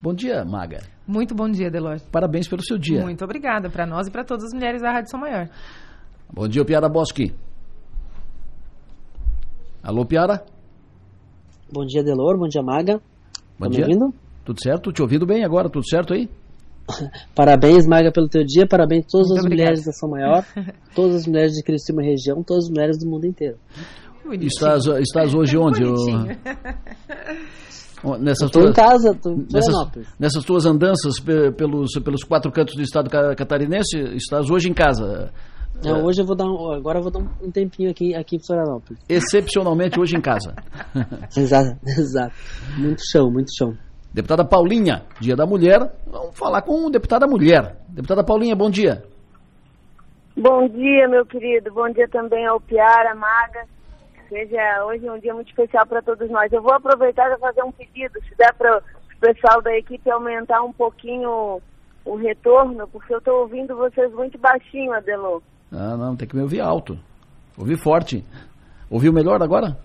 Bom dia, Maga. Muito bom dia, Delor. Parabéns pelo seu dia. Muito obrigada para nós e para todas as mulheres da Rádio São Maior. Bom dia, Piara Bosque. Alô, Piara? Bom dia, Delor. Bom dia, Maga. Bom tá dia. ouvindo? Tudo certo? Te ouvindo bem agora? Tudo certo aí? Parabéns, Maga, pelo teu dia. Parabéns a todas Muito as obrigada. mulheres da São Maior, todas as mulheres de Criciúma região, todas as mulheres do mundo inteiro. Bonitinho. Estás, estás hoje onde? Bonitinho. Nessas Tô em tuas, casa, tô em nessas, nessas tuas andanças pe- pelos, pelos quatro cantos do estado ca- catarinense, estás hoje em casa. Não, hoje eu vou dar um, agora eu vou dar um tempinho aqui, aqui em Florianópolis. Excepcionalmente hoje em casa. Exato, exato. Muito chão, muito chão. Deputada Paulinha, dia da mulher. Vamos falar com deputada mulher. Deputada Paulinha, bom dia. Bom dia, meu querido. Bom dia também ao Piara, Maga. Seja hoje um dia muito especial para todos nós. Eu vou aproveitar e fazer um pedido, se der para o pessoal da equipe aumentar um pouquinho o retorno, porque eu estou ouvindo vocês muito baixinho, Adelô. Ah, não, tem que me ouvir alto. Ouvir forte. Ouviu melhor agora?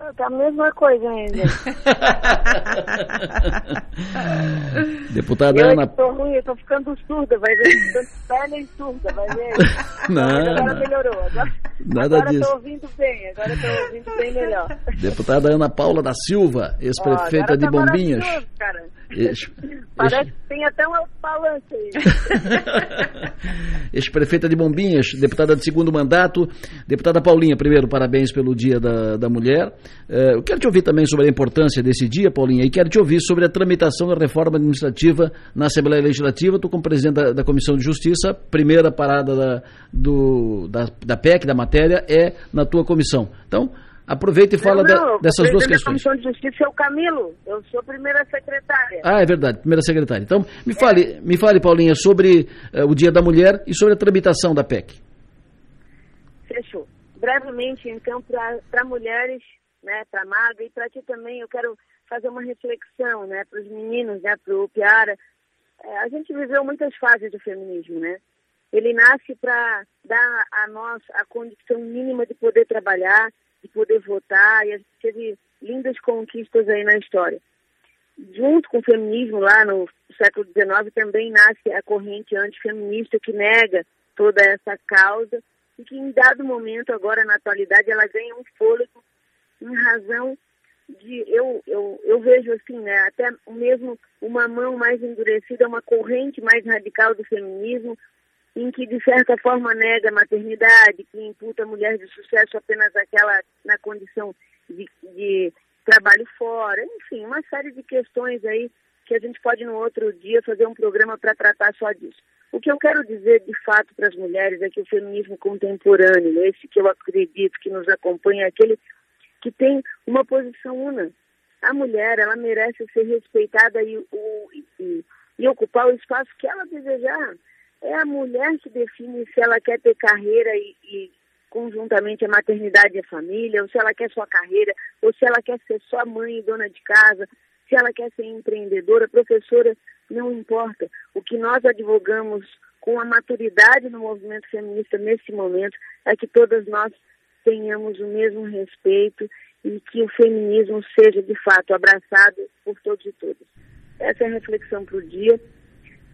Ah, Tá a mesma coisa ainda. Deputada eu Ana. que tô ruim, eu tô ficando surda, vai ver. Velha e surda, vai ver. Não, agora melhorou. Agora, Nada agora disso. tô ouvindo bem, agora tô ouvindo bem melhor. Deputada Ana Paula da Silva, ex-prefeita de tá Bombinhas. cara. Ex- Parece que tem até um alto-falante aí. Ex-prefeita de Bombinhas, deputada de segundo mandato. Deputada Paulinha, primeiro, parabéns pelo Dia da, da Mulher. Eh, eu quero te ouvir também sobre a importância desse dia, Paulinha, e quero te ouvir sobre a tramitação da reforma administrativa na Assembleia Legislativa. Tu, como presidente da, da Comissão de Justiça, primeira parada da, do, da, da PEC, da matéria, é na tua comissão. Então, aproveita e fala não, da- não, dessas o duas questões. da Comissão de Justiça é o Camilo. Eu sou primeira secretária. Ah, é verdade, primeira secretária. Então, me fale, me fale, Paulinha, sobre eh, o Dia da Mulher e sobre a tramitação da PEC. Fechou. Brevemente, então, para mulheres, né, para Maga e para ti também, eu quero fazer uma reflexão, né, para os meninos, né, para o Piara. É, a gente viveu muitas fases do feminismo, né? Ele nasce para dar a nós a condição mínima de poder trabalhar, de poder votar, e a gente teve lindas conquistas aí na história. Junto com o feminismo, lá no século XIX, também nasce a corrente antifeminista que nega toda essa causa e que em dado momento, agora na atualidade, ela ganha um fôlego em razão de, eu, eu, eu vejo assim, né, até mesmo uma mão mais endurecida, uma corrente mais radical do feminismo, em que de certa forma nega a maternidade, que imputa a mulher de sucesso apenas aquela na condição de, de trabalho fora, enfim, uma série de questões aí que a gente pode no outro dia fazer um programa para tratar só disso. O que eu quero dizer de fato para as mulheres é que o feminismo contemporâneo, esse que eu acredito que nos acompanha, aquele que tem uma posição una. A mulher, ela merece ser respeitada e, o, e, e ocupar o espaço que ela desejar. É a mulher que define se ela quer ter carreira e, e conjuntamente a maternidade e a família, ou se ela quer só carreira, ou se ela quer ser só mãe e dona de casa, se ela quer ser empreendedora, professora, não importa. O que nós advogamos com a maturidade no movimento feminista nesse momento é que todas nós tenhamos o mesmo respeito e que o feminismo seja de fato abraçado por todos e todas. Essa é a reflexão para o dia.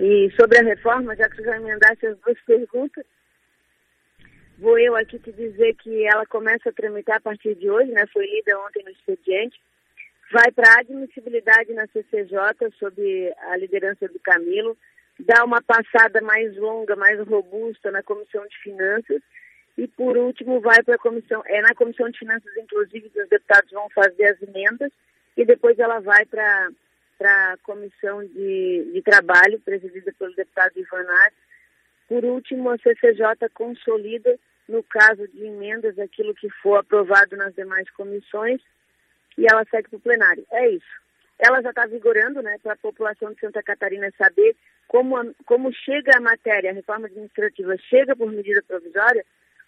E sobre a reforma, já que você já emendasse as duas perguntas, vou eu aqui te dizer que ela começa a tramitar a partir de hoje, né? Foi lida ontem no expediente. Vai para a admissibilidade na CCJ sob a liderança do Camilo, dá uma passada mais longa, mais robusta na Comissão de Finanças e por último vai para a comissão, é na Comissão de Finanças inclusive que os deputados vão fazer as emendas e depois ela vai para para a Comissão de, de Trabalho, presidida pelo deputado Ivan. Por último, a CCJ consolida, no caso de emendas, aquilo que for aprovado nas demais comissões e ela segue para o plenário. É isso. Ela já está vigorando, né, para a população de Santa Catarina saber como, a, como chega a matéria, a reforma administrativa chega por medida provisória,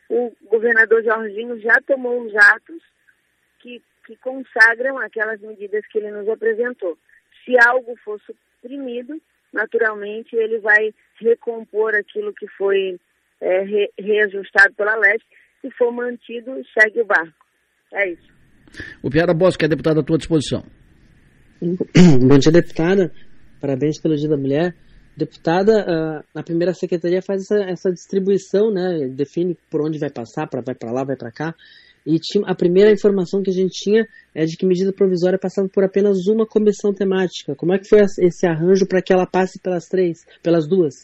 o governador Jorginho já tomou os atos que, que consagram aquelas medidas que ele nos apresentou. Se algo for suprimido, naturalmente ele vai recompor aquilo que foi é, re, reajustado pela leste. Se for mantido, segue o barco. É isso. O Piara Bosque é deputado à tua disposição. Bom dia, deputada. Parabéns pelo Dia da Mulher. Deputada, ah, a primeira secretaria faz essa, essa distribuição, né? Define por onde vai passar, pra, vai para lá, vai para cá. E tinha, a primeira informação que a gente tinha é de que medida provisória passava por apenas uma comissão temática. Como é que foi esse arranjo para que ela passe pelas três, pelas duas?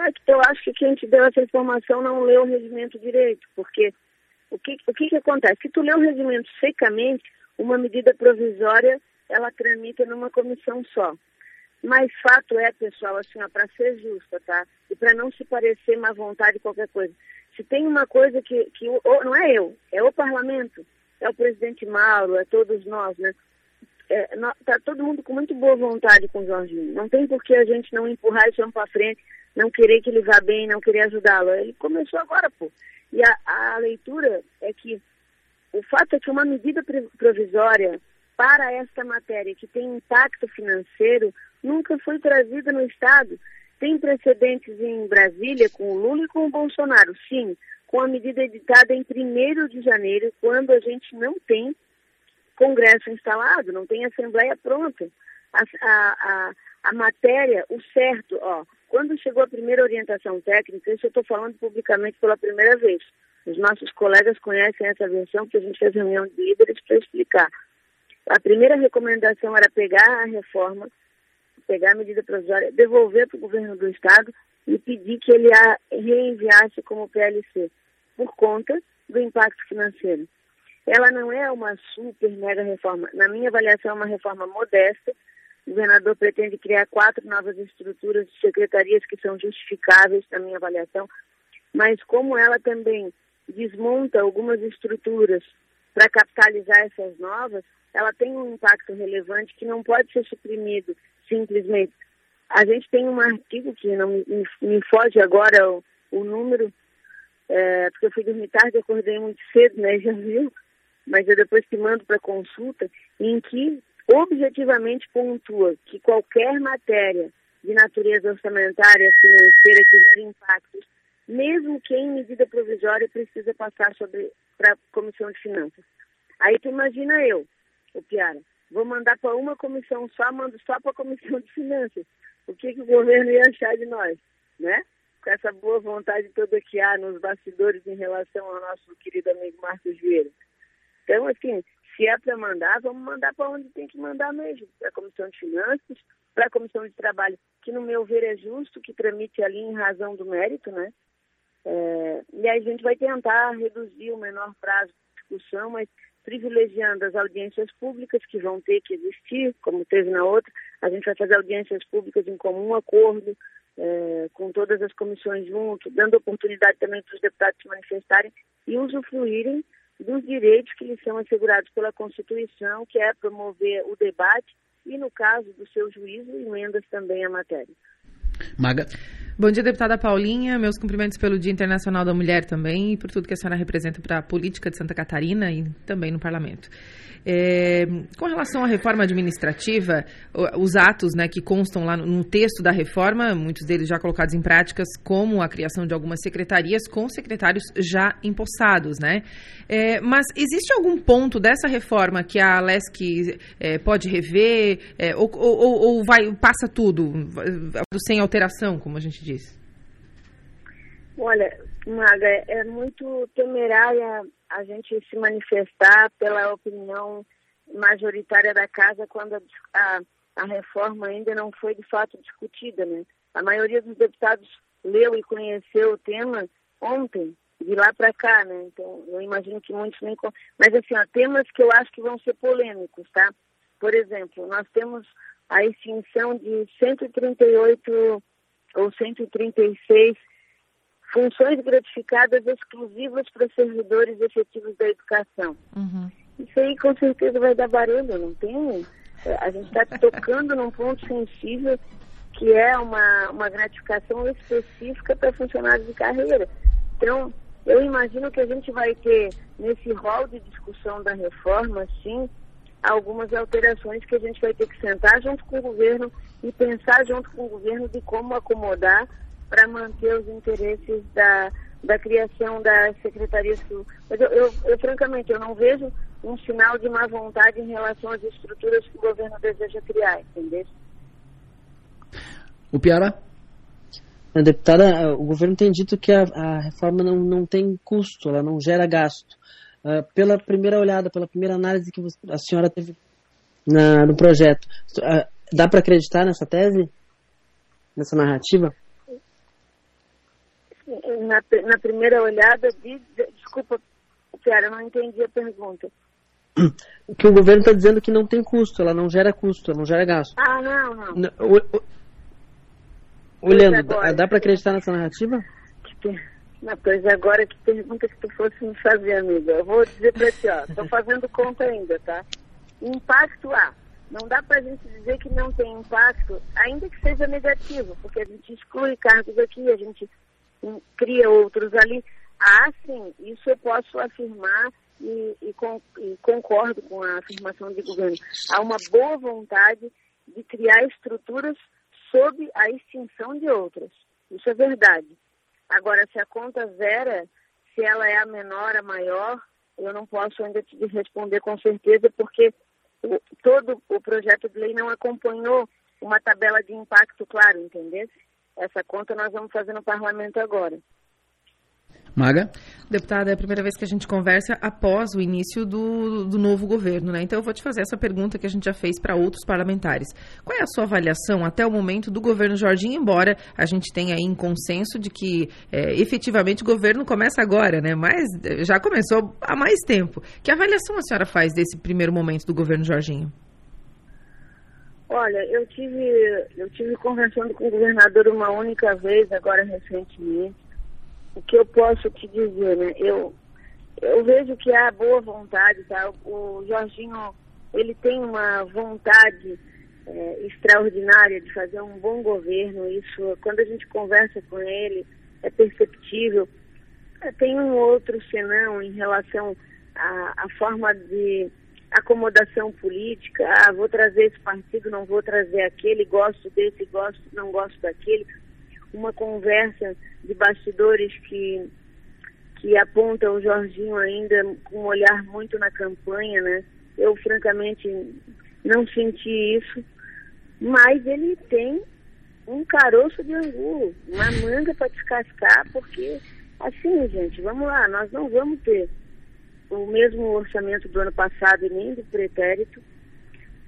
É que eu acho que quem te deu essa informação não leu o regimento direito, porque o que, o que, que acontece? Se tu lê o regimento secamente, uma medida provisória ela tramita numa comissão só. Mas fato é, pessoal, assim, para ser justa, tá? E para não se parecer má vontade qualquer coisa. Se tem uma coisa que, que não é eu, é o parlamento, é o presidente Mauro, é todos nós, né? É, tá todo mundo com muito boa vontade com o Jorginho. Não tem por que a gente não empurrar homem para frente, não querer que ele vá bem, não querer ajudá-lo. Ele começou agora, pô. E a, a leitura é que o fato é que uma medida provisória para esta matéria que tem impacto financeiro nunca foi trazida no Estado. Tem precedentes em Brasília com o Lula e com o Bolsonaro, sim, com a medida editada em 1 de janeiro, quando a gente não tem Congresso instalado, não tem Assembleia pronta. A, a, a, a matéria, o certo, ó, quando chegou a primeira orientação técnica, isso eu estou falando publicamente pela primeira vez. Os nossos colegas conhecem essa versão, porque a gente fez reunião de líderes para explicar. A primeira recomendação era pegar a reforma, pegar a medida provisória, devolver para o governo do Estado e pedir que ele a reenviasse como PLC, por conta do impacto financeiro. Ela não é uma super mega reforma. Na minha avaliação, é uma reforma modesta. O governador pretende criar quatro novas estruturas de secretarias que são justificáveis, na minha avaliação, mas como ela também desmonta algumas estruturas para capitalizar essas novas, ela tem um impacto relevante que não pode ser suprimido simplesmente. A gente tem um artigo que não me, me foge agora o, o número, é, porque eu fui dormir tarde acordei muito cedo, né, já viu? Mas eu depois te mando para consulta, em que objetivamente pontua que qualquer matéria de natureza orçamentária, financeira, que gere impactos mesmo que em medida provisória precisa passar para a Comissão de Finanças. Aí tu imagina eu, o Piara, vou mandar para uma comissão só, mando só para a Comissão de Finanças. O que, que o governo ia achar de nós, né? Com essa boa vontade toda que há nos bastidores em relação ao nosso querido amigo Marcos Vieira. Então, assim, se é para mandar, vamos mandar para onde tem que mandar mesmo, para a Comissão de Finanças, para a Comissão de Trabalho, que no meu ver é justo, que tramite ali em razão do mérito, né? É, e aí a gente vai tentar reduzir o menor prazo de discussão, mas privilegiando as audiências públicas que vão ter que existir, como teve na outra. A gente vai fazer audiências públicas em comum acordo, é, com todas as comissões junto, dando oportunidade também para os deputados se manifestarem e usufruírem dos direitos que lhes são assegurados pela Constituição, que é promover o debate e, no caso do seu juízo, emendas também à matéria. Maga. Bom dia, deputada Paulinha. Meus cumprimentos pelo Dia Internacional da Mulher também e por tudo que a senhora representa para a política de Santa Catarina e também no parlamento. É, com relação à reforma administrativa, os atos né, que constam lá no texto da reforma, muitos deles já colocados em práticas, como a criação de algumas secretarias com secretários já empossados, né? É, mas existe algum ponto dessa reforma que a LESC é, pode rever é, ou, ou, ou, vai, passa tudo sem alteração, como a gente diz? Olha, Maga, é muito temerária a gente se manifestar pela opinião majoritária da casa quando a, a, reforma ainda não foi de fato discutida, né? A maioria dos deputados leu e conheceu o tema ontem, de lá para cá, né? Então, eu imagino que muitos nem... Mas, assim, ó, temas que eu acho que vão ser polêmicos, tá? Por exemplo, nós temos a extinção de 138 ou 136 funções gratificadas exclusivas para servidores efetivos da educação. Uhum. Isso aí com certeza vai dar barulho, não tem? É, a gente está tocando num ponto sensível que é uma, uma gratificação específica para funcionários de carreira. Então, eu imagino que a gente vai ter, nesse rol de discussão da reforma, sim, algumas alterações que a gente vai ter que sentar junto com o governo e pensar junto com o governo de como acomodar para manter os interesses da, da criação da Secretaria Sul. Mas eu, eu, eu, francamente, eu não vejo um sinal de má vontade em relação às estruturas que o governo deseja criar, entendeu? O Piara? A deputada, o governo tem dito que a, a reforma não, não tem custo, ela não gera gasto. Uh, pela primeira olhada, pela primeira análise que a senhora teve na, no projeto, uh, dá para acreditar nessa tese? Nessa narrativa? Na, na primeira olhada, de, desculpa, Piara, não entendi a pergunta. Que o governo está dizendo que não tem custo, ela não gera custo, ela não gera gasto. Ah, não, não. Olhando, dá, dá para acreditar nessa narrativa? Pois agora que pergunta que tu fosse me fazer, amiga. Eu vou dizer para ti, ó, estou fazendo conta ainda, tá? Impacto há. Não dá para a gente dizer que não tem impacto, ainda que seja negativo, porque a gente exclui cargos aqui, a gente cria outros ali. Ah, sim, isso eu posso afirmar e, e, e concordo com a afirmação do governo. Há uma boa vontade de criar estruturas sob a extinção de outras. Isso é verdade. Agora, se a conta zera, se ela é a menor, a maior, eu não posso ainda te responder com certeza, porque o, todo o projeto de lei não acompanhou uma tabela de impacto claro, entendeu? Essa conta nós vamos fazer no parlamento agora. Maga? Deputada, é a primeira vez que a gente conversa após o início do, do novo governo, né? Então eu vou te fazer essa pergunta que a gente já fez para outros parlamentares. Qual é a sua avaliação até o momento do governo Jorginho, embora a gente tenha aí em consenso de que é, efetivamente o governo começa agora, né? Mas já começou há mais tempo. Que avaliação a senhora faz desse primeiro momento do governo Jorginho? Olha, eu tive, eu tive conversando com o governador uma única vez, agora recentemente o que eu posso te dizer, né? Eu, eu vejo que há boa vontade, tá? O Jorginho, ele tem uma vontade é, extraordinária de fazer um bom governo. Isso, quando a gente conversa com ele, é perceptível. Tem um outro senão em relação à, à forma de acomodação política. Ah, vou trazer esse partido, não vou trazer aquele, gosto desse, gosto, não gosto daquele uma conversa de bastidores que, que aponta o Jorginho ainda com um olhar muito na campanha, né? Eu, francamente, não senti isso, mas ele tem um caroço de angu, uma manga para descascar, porque, assim, gente, vamos lá, nós não vamos ter o mesmo orçamento do ano passado e nem do pretérito.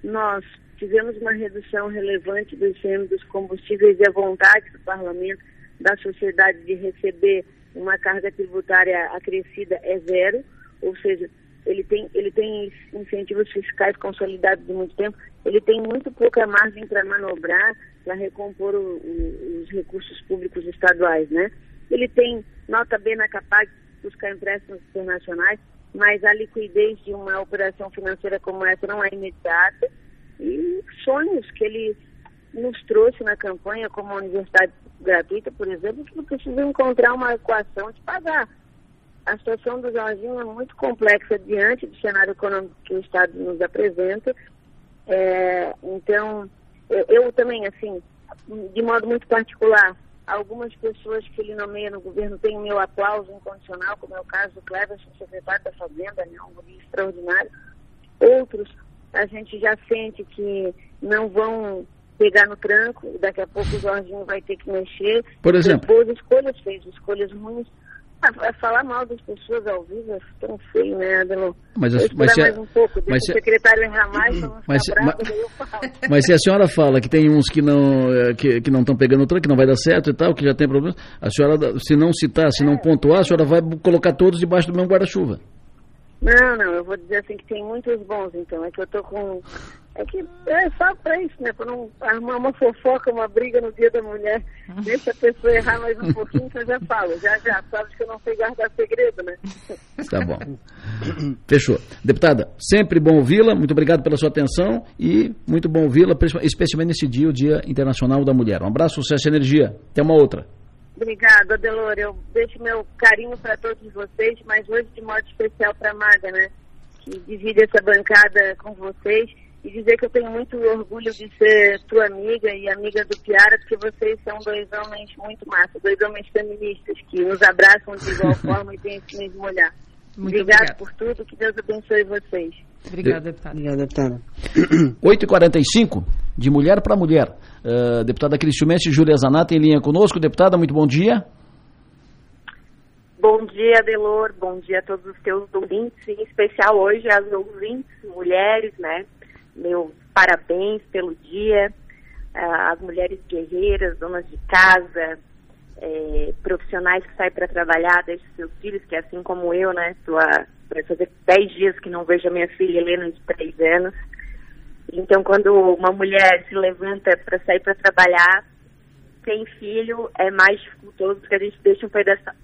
Nós tivemos uma redução relevante do ICM dos combustíveis e a vontade do parlamento, da sociedade de receber uma carga tributária acrescida é zero, ou seja, ele tem, ele tem incentivos fiscais consolidados de muito tempo, ele tem muito pouca margem para manobrar, para recompor o, o, os recursos públicos estaduais, né? Ele tem nota B na capaz de buscar empréstimos internacionais, mas a liquidez de uma operação financeira como essa não é imediata e sonhos que ele nos trouxe na campanha, como a universidade gratuita, por exemplo, que precisa encontrar uma equação de pagar. A situação do Jorginho é muito complexa diante do cenário econômico que o Estado nos apresenta. É, então, eu, eu, também, assim, de modo muito particular, algumas pessoas que ele nomeia no governo têm o meu aplauso incondicional, como é o caso do Cleverson, secretário da Fazenda, né, um guri extraordinário. Outros a gente já sente que não vão pegar no tranco, daqui a pouco o Jorginho vai ter que mexer. Por exemplo? Depois escolhas fez, escolhas ruins. Ah, falar mal das pessoas ao vivo é tão feio, né, Adelo? Mas, a, mas se, mais um pouco, mas se, o secretário errar mais, mas, bravo, mas, mas se a senhora fala que tem uns que não eh, que, que não estão pegando o tranco, que não vai dar certo e tal, que já tem problemas, a senhora, se não citar, se não é. pontuar, a senhora vai colocar todos debaixo do mesmo guarda-chuva. Não, não, eu vou dizer assim que tem muitos bons, então. É que eu tô com. É que é só pra isso, né? Pra não arrumar uma fofoca, uma briga no dia da mulher. Deixa a pessoa errar mais um pouquinho que eu já falo. Já, já. Sabe que eu não sei guardar segredo, né? Tá bom. Fechou. Deputada, sempre bom ouvi-la. Muito obrigado pela sua atenção e muito bom ouvi-la, especialmente nesse dia, o Dia Internacional da Mulher. Um abraço, sucesso e energia. Até uma outra. Obrigada, Adelor. Eu deixo meu carinho para todos vocês, mas hoje de modo especial para a Maga, né? Que divide essa bancada com vocês. E dizer que eu tenho muito orgulho de ser tua amiga e amiga do Piara, porque vocês são dois homens muito massa, dois homens feministas que nos abraçam de igual forma e têm esse mesmo olhar. Muito obrigada por tudo, que Deus abençoe vocês. Obrigada, deputada. Obrigada, deputada. 8h45, de mulher para mulher. Uh, deputada Cristiumense Júlia Zanata em linha conosco. Deputada, muito bom dia. Bom dia, Delor. Bom dia a todos os teus ouvintes, em especial hoje as ouvintes, mulheres, né? Meu parabéns pelo dia. Uh, as mulheres guerreiras, donas de casa, é, profissionais que saem para trabalhar, deixam seus filhos, que é assim como eu, né? Tô vai fazer 10 dias que não vejo a minha filha Helena de 3 anos. Então, quando uma mulher se levanta para sair para trabalhar, tem filho, é mais dificultoso porque a gente deixa um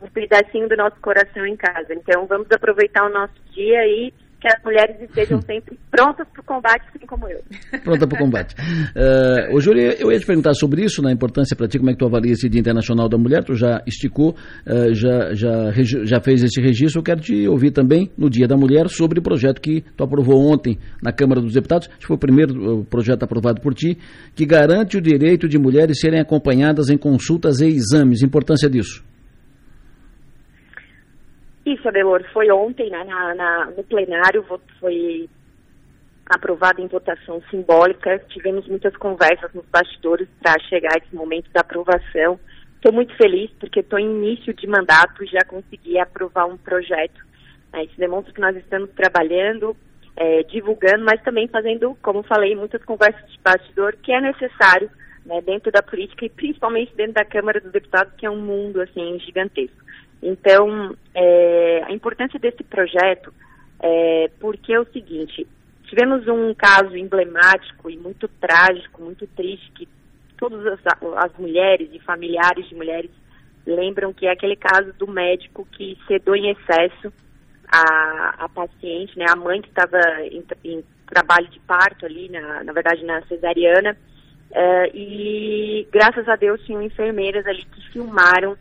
um pedacinho do nosso coração em casa. Então, vamos aproveitar o nosso dia e que as mulheres estejam sempre prontas para o combate, assim como eu. Pronta para o combate. Uh, ô, Júlia, eu ia te perguntar sobre isso, na importância para ti, como é que tu avalia esse Dia Internacional da Mulher, tu já esticou, uh, já, já, já fez esse registro, eu quero te ouvir também no Dia da Mulher sobre o projeto que tu aprovou ontem na Câmara dos Deputados, acho que foi o primeiro projeto aprovado por ti, que garante o direito de mulheres serem acompanhadas em consultas e exames, importância disso. Isso, Adelor, foi ontem, né, na, na, no plenário, foi aprovado em votação simbólica. Tivemos muitas conversas nos bastidores para chegar a esse momento da aprovação. Estou muito feliz porque estou em início de mandato e já consegui aprovar um projeto. É, isso demonstra que nós estamos trabalhando, é, divulgando, mas também fazendo, como falei, muitas conversas de bastidor que é necessário né, dentro da política e principalmente dentro da Câmara dos Deputados, que é um mundo assim gigantesco. Então, é, a importância desse projeto é porque é o seguinte, tivemos um caso emblemático e muito trágico, muito triste, que todas as, as mulheres e familiares de mulheres lembram que é aquele caso do médico que cedou em excesso a, a paciente, né, a mãe que estava em, em, trabalho de parto ali, na, na verdade na cesariana, é, e graças a Deus tinham enfermeiras ali que filmaram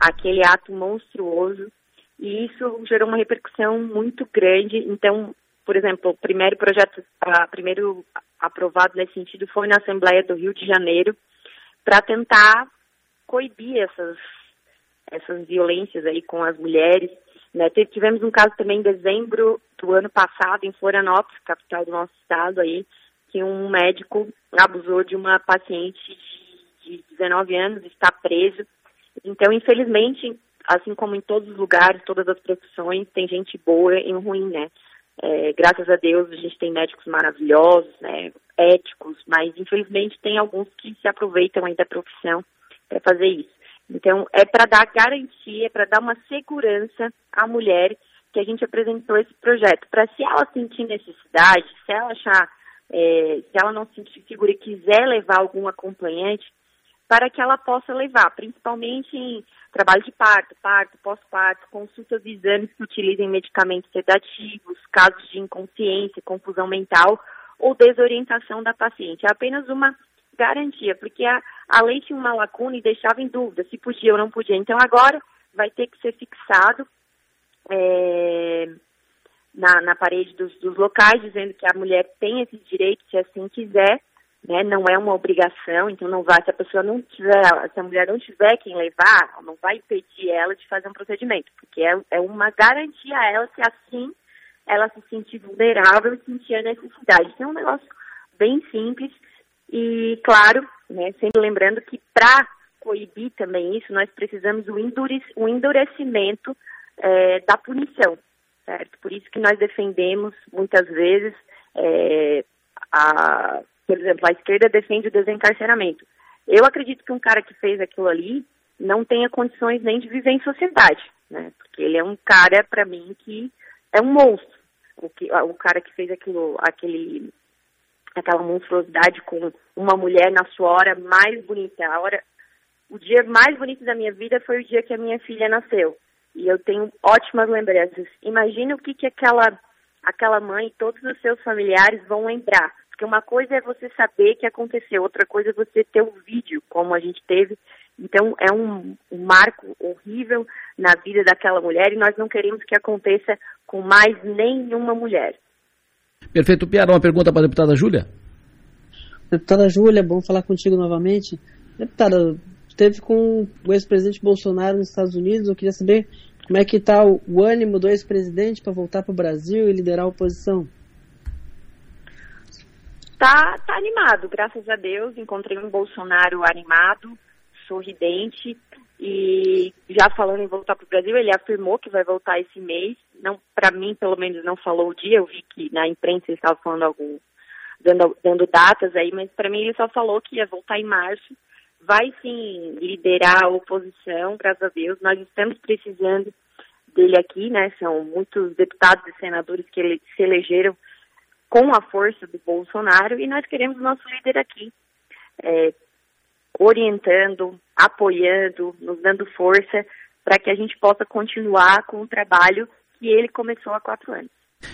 aquele ato monstruoso e isso gerou uma repercussão muito grande. Então, por exemplo, o primeiro projeto, uh, primeiro aprovado nesse sentido foi na Assembleia do Rio de Janeiro para tentar coibir essas essas violências aí com as mulheres. Né? Tivemos um caso também em dezembro do ano passado em Florianópolis, capital do nosso estado aí, que um médico abusou de uma paciente de 19 anos, está preso então, infelizmente, assim como em todos os lugares, todas as profissões, tem gente boa e ruim, né? É, graças a Deus a gente tem médicos maravilhosos, né, éticos, mas infelizmente tem alguns que se aproveitam aí da profissão para fazer isso. Então é para dar garantia, é para dar uma segurança à mulher que a gente apresentou esse projeto, para se ela sentir necessidade, se ela achar, é, se ela não se sentir segura e quiser levar algum acompanhante, para que ela possa levar, principalmente em trabalho de parto, parto, pós-parto, consultas e exames que utilizem medicamentos sedativos, casos de inconsciência, confusão mental ou desorientação da paciente. É apenas uma garantia, porque a, a lei tinha uma lacuna e deixava em dúvida se podia ou não podia. Então agora vai ter que ser fixado é, na, na parede dos, dos locais, dizendo que a mulher tem esse direito, se assim quiser, né? Não é uma obrigação, então não vai, se a pessoa não tiver, se a mulher não tiver quem levar, não vai impedir ela de fazer um procedimento, porque é, é uma garantia a ela se assim ela se sentir vulnerável e sentir a necessidade. Então é um negócio bem simples e, claro, né, sempre lembrando que para coibir também isso, nós precisamos do endurecimento é, da punição, certo? Por isso que nós defendemos muitas vezes é, a por exemplo, a esquerda defende o desencarceramento. Eu acredito que um cara que fez aquilo ali não tenha condições nem de viver em sociedade, né? Porque ele é um cara, para mim, que é um monstro. O, que, o cara que fez aquilo, aquele, aquela monstruosidade com uma mulher na sua hora mais bonita. A hora, o dia mais bonito da minha vida foi o dia que a minha filha nasceu. E eu tenho ótimas lembranças. Imagina o que, que aquela, aquela mãe e todos os seus familiares vão lembrar porque uma coisa é você saber que aconteceu, outra coisa é você ter o um vídeo, como a gente teve. Então, é um, um, marco horrível na vida daquela mulher e nós não queremos que aconteça com mais nenhuma mulher. Perfeito, Piara. Uma pergunta para a deputada Júlia? Deputada Júlia, bom falar contigo novamente. Deputada, esteve com o ex-presidente Bolsonaro nos Estados Unidos. Eu queria saber Como é que está o, o ânimo do ex-presidente para voltar para o Brasil e liderar a oposição? Tá, tá animado, graças a Deus. Encontrei um Bolsonaro animado, sorridente e já falando em voltar para o Brasil, ele afirmou que vai voltar esse mês. Não, para mim, pelo menos, não falou o dia. Eu vi que na imprensa ele estava falando algum, dando, dando datas aí, mas para mim ele só falou que ia voltar em março. Vai sim liderar a oposição, graças a Deus. Nós estamos precisando dele aqui, né? São muitos deputados e senadores que ele, se elegeram com a força do Bolsonaro e nós queremos o nosso líder aqui, é, orientando, apoiando, nos dando força para que a gente possa continuar com o trabalho que ele começou há quatro anos.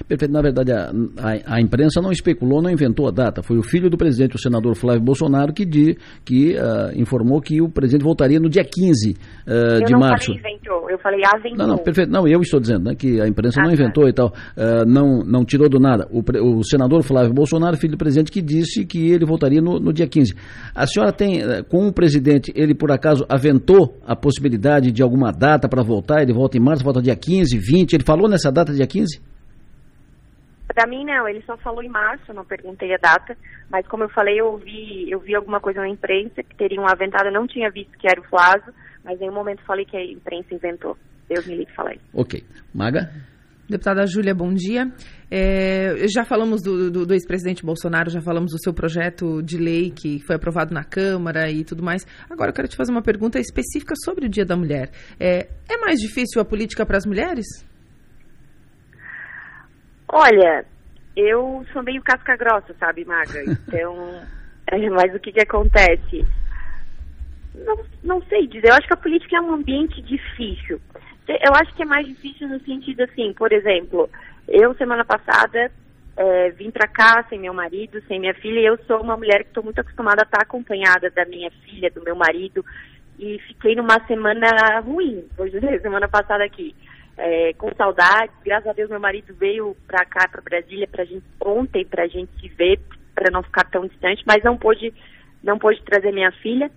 Perfeito. Na verdade, a, a, a, imprensa não especulou, não inventou a data. Foi o filho do presidente, o senador Flávio Bolsonaro, que, de, que uh, informou que o presidente voltaria no dia 15 uh, ah, de março. Eu não falei inventou, eu falei aventou. Não, não, perfeito. Não, eu estou dizendo né, que a imprensa ah, não tá. inventou tá. e tal, uh, não, não tirou do nada. O, o, senador Flávio Bolsonaro, filho do presidente, que disse que ele voltaria no, no dia 15. A senhora tem, com o presidente, ele por acaso aventou a possibilidade de alguma data para voltar? Ele volta em março, volta dia 15, 20? Ele falou nessa data, dia 15? Para mim não, ele só falou em março, não perguntei a data, mas como eu falei, eu vi, eu vi alguma coisa na imprensa que teria um aventado, eu não tinha visto que era o Flávio, mas em um momento falei que a imprensa inventou. Deus me livre falar isso. Ok. Maga? Deputada Júlia, bom dia. É, já falamos do, do, do ex-presidente Bolsonaro, já falamos do seu projeto de lei que foi aprovado na Câmara e tudo mais. Agora eu quero te fazer uma pergunta específica sobre o Dia da Mulher. É, é mais difícil a política para as mulheres? Olha, eu sou meio casca grossa, sabe, Maga? Então, é, mas o que que acontece? Não, não sei dizer. Eu acho que a política é um ambiente difícil. Eu acho que é mais difícil no sentido assim, por exemplo, eu semana passada é, vim para cá sem meu marido, sem minha filha, e eu sou uma mulher que estou muito acostumada a estar acompanhada da minha filha, do meu marido, e fiquei numa semana ruim, vou dizer, semana passada aqui é, com saudades. Graças a Deus meu marido veio para cá, para Brasília, para gente ontem, para a gente se ver, para não ficar tão distante, mas não pôde, não pôde trazer minha filha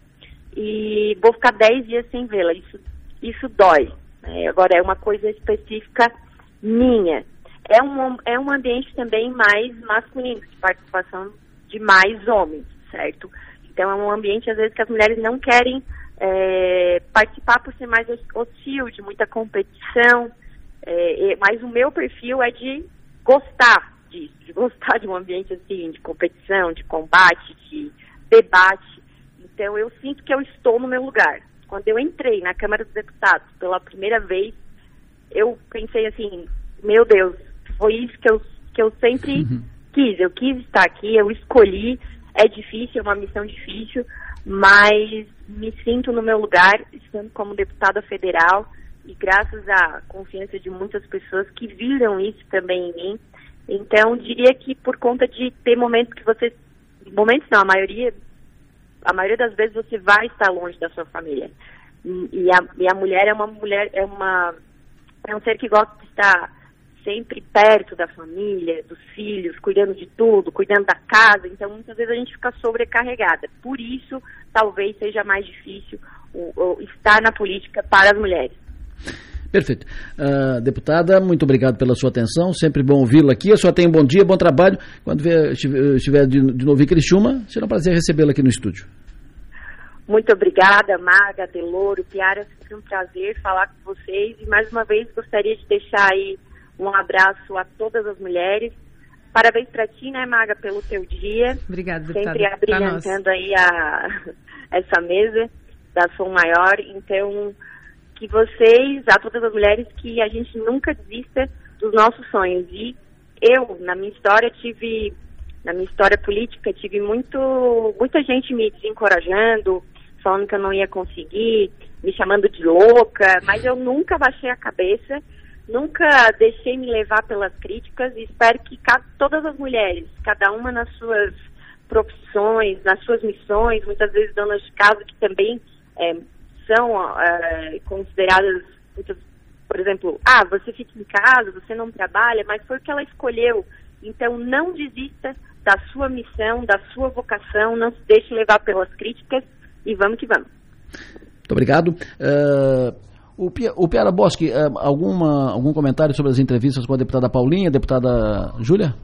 e vou ficar 10 dias sem vê-la. Isso, isso dói. Né? Agora é uma coisa específica minha. É um, é um ambiente também mais masculino, de participação de mais homens, certo? Então é um ambiente às vezes que as mulheres não querem é, participar por ser mais hostil, de muita competição, é, mas o meu perfil é de gostar disso, de gostar de um ambiente assim, de competição, de combate, de debate. Então eu sinto que eu estou no meu lugar. Quando eu entrei na Câmara dos Deputados pela primeira vez, eu pensei assim, meu Deus, foi isso que eu, que eu sempre uhum. quis. Eu quis estar aqui, eu escolhi. É difícil, é uma missão difícil, mas me sinto no meu lugar, estando como deputada federal, e graças à confiança de muitas pessoas que viram isso também em mim. Então, diria que por conta de ter momentos que você. Momentos não, a maioria. A maioria das vezes você vai estar longe da sua família. E, e, a, e a mulher é uma mulher, é uma. É um ser que gosta de estar sempre perto da família, dos filhos, cuidando de tudo, cuidando da casa. Então, muitas vezes a gente fica sobrecarregada. Por isso, talvez seja mais difícil o, o estar na política para as mulheres. Perfeito. Uh, deputada, muito obrigado pela sua atenção. Sempre bom ouvi-la aqui. A senhora tem um bom dia, bom trabalho. Quando vier, estiver de, de novo em Criciúma, será um prazer recebê-la aqui no estúdio. Muito obrigada, Maga, Deloro, Piara. Foi um prazer falar com vocês. E mais uma vez gostaria de deixar aí um abraço a todas as mulheres. Parabéns para ti, né, Maga, pelo teu dia. Obrigada, Sempre abrilhantando aí a, essa mesa da Som Maior. Então, que vocês, a todas as mulheres, que a gente nunca desista dos nossos sonhos. E eu, na minha história, tive, na minha história política, tive muito, muita gente me desencorajando, falando que eu não ia conseguir, me chamando de louca, mas eu nunca baixei a cabeça Nunca deixei me levar pelas críticas e espero que cada, todas as mulheres, cada uma nas suas profissões, nas suas missões, muitas vezes donas de casa que também é, são é, consideradas, muitas, por exemplo, ah, você fica em casa, você não trabalha, mas foi o que ela escolheu. Então não desista da sua missão, da sua vocação, não se deixe levar pelas críticas e vamos que vamos. Muito obrigado. Uh... O, Pia, o Piara Bosque, é, alguma, algum comentário sobre as entrevistas com a deputada Paulinha, a deputada Júlia?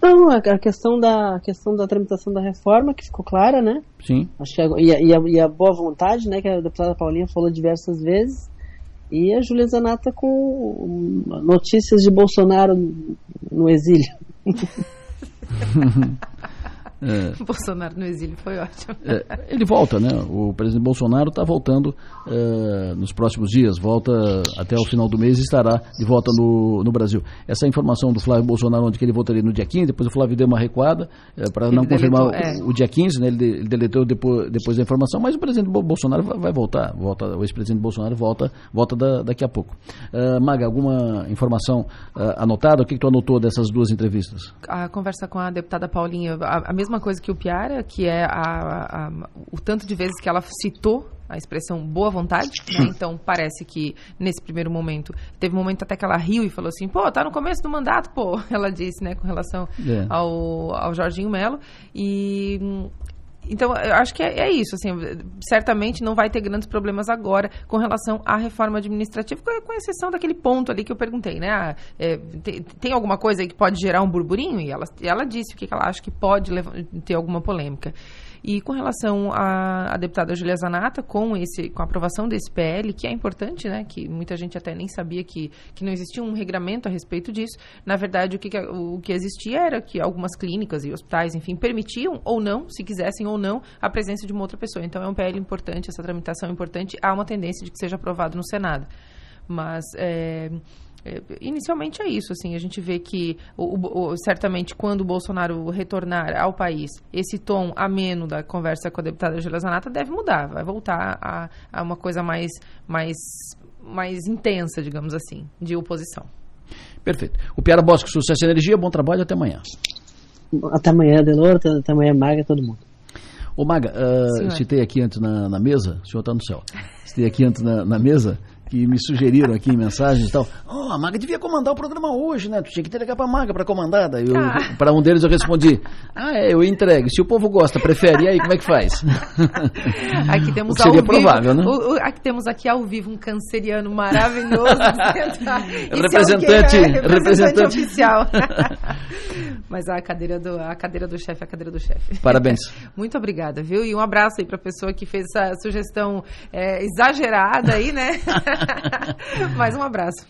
Não, a questão da a questão da tramitação da reforma que ficou clara, né? Sim. Acho que a, e, a, e, a, e, a, boa vontade, né, que a deputada Paulinha falou diversas vezes, e a Júlia Zanata com notícias de Bolsonaro no exílio. É. Bolsonaro no exílio foi ótimo. É, ele volta, né? O presidente Bolsonaro está voltando é, nos próximos dias, volta até o final do mês e estará de volta no, no Brasil. Essa informação do Flávio Bolsonaro, onde que ele voltaria no dia 15, depois o Flávio deu uma recuada é, para não confirmar deletou, o, o, dia 15, né? Ele, ele deletou depois, depois da informação, mas o presidente Bolsonaro vai, vai voltar, volta, o ex-presidente Bolsonaro volta, volta da, daqui a pouco. Uh, Maga, alguma informação uh, anotada? O que, que tu anotou dessas duas entrevistas? A conversa com a deputada Paulinha, a, a mesma mesma coisa que o Piara, que é a, a, o tanto de vezes que ela citou a expressão boa vontade, né? então parece que nesse primeiro momento, teve um momento até que ela riu e falou assim, pô, tá no começo do mandato, pô, ela disse, né, com relação é. ao, ao Jorginho Melo, e então, eu acho que é, é, isso, assim, certamente não vai ter grandes problemas agora com relação à reforma administrativa, com exceção daquele ponto ali que eu perguntei, né? Ah, é, tem, tem, alguma coisa aí que pode gerar um burburinho? E ela, ela disse o que ela acha que pode levar, ter alguma polêmica. E com relação à, à deputada Julia Zanata, com, esse, com a aprovação desse PL, que é importante, né, que muita gente até nem sabia que, que não existia um regramento a respeito disso, na verdade o que, o que existia era que algumas clínicas e hospitais, enfim, permitiam ou não, se quisessem ou não, a presença de uma outra pessoa. Então é um PL importante, essa tramitação é importante, há uma tendência de que seja aprovado no Senado. Mas é, inicialmente é isso, assim, a gente vê que o, o, certamente quando o Bolsonaro retornar ao país, esse tom ameno da conversa com a deputada Gila Zanata deve mudar, vai voltar a, a uma coisa mais, mais, mais intensa, digamos assim, de oposição. Perfeito. O Piara Bosco, sucesso e energia, bom trabalho, até amanhã. Até amanhã, Delor, até amanhã, Maga, todo mundo. Ô Maga, uh, citei aqui antes na, na mesa, o senhor está no céu, citei aqui antes na, na mesa que me sugeriram aqui em mensagens e tal. Oh, a Maga devia comandar o programa hoje, né? Tu tinha que entregar pra Maga pra comandar. Daí ah. Para um deles eu respondi: Ah, é, eu entrego. Se o povo gosta, prefere, e aí como é que faz? Aqui temos o seria provável, vivo, né? O, o, aqui temos aqui ao vivo um canceriano maravilhoso. representante, é, representante, representante oficial. Mas a cadeira do a cadeira do chefe, a cadeira do chefe. Parabéns. Muito obrigada, viu? E um abraço aí para a pessoa que fez essa sugestão é, exagerada aí, né? Mais um abraço.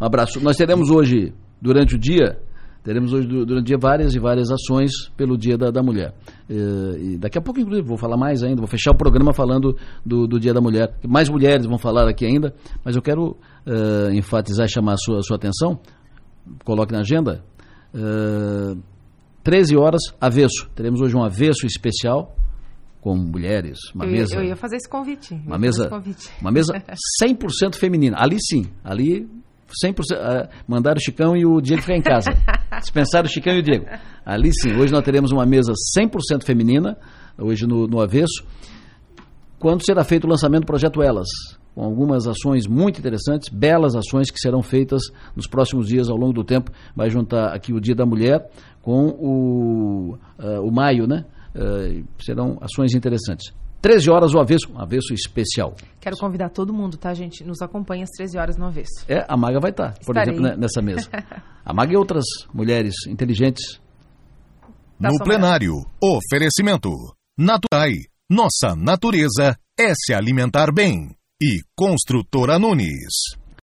Um abraço. Nós teremos hoje, durante o dia, teremos hoje durante o dia várias e várias ações pelo Dia da, da Mulher. E, é, e daqui a pouco, inclusive, vou falar mais ainda, vou fechar o programa falando do, do Dia da Mulher. Mais mulheres vão falar aqui ainda, mas eu quero uh, enfatizar e chamar a sua, a sua atenção. Coloque na agenda. Uh, é, 13 horas, avesso. Teremos hoje um avesso especial com mulheres, uma eu mesa. Eu ia fazer esse convite. Uma mesa, convite. uma mesa 100% feminina. Ali sim, ali 100%. Uh, mandaram o Chicão e o Diego ficar em casa. Dispensaram o Chicão e o Diego. Ali sim, hoje nós teremos uma mesa 100% feminina, hoje no, no avesso. Quando será feito o lançamento do projeto Elas? Com algumas ações muito interessantes, belas ações que serão feitas nos próximos dias ao longo do tempo. Vai juntar aqui o Dia da Mulher com o, uh, o maio, né? Uh, serão ações interessantes. 13 horas o avesso, um avesso especial. Quero convidar todo mundo, tá, gente? Nos acompanha às 13 horas no avesso. É, a Maga vai estar, por Estarei. exemplo, nessa mesa. A Maga e outras mulheres inteligentes. No plenário, oferecimento. Naturai. Nossa natureza é se alimentar bem. E Construtora Nunes.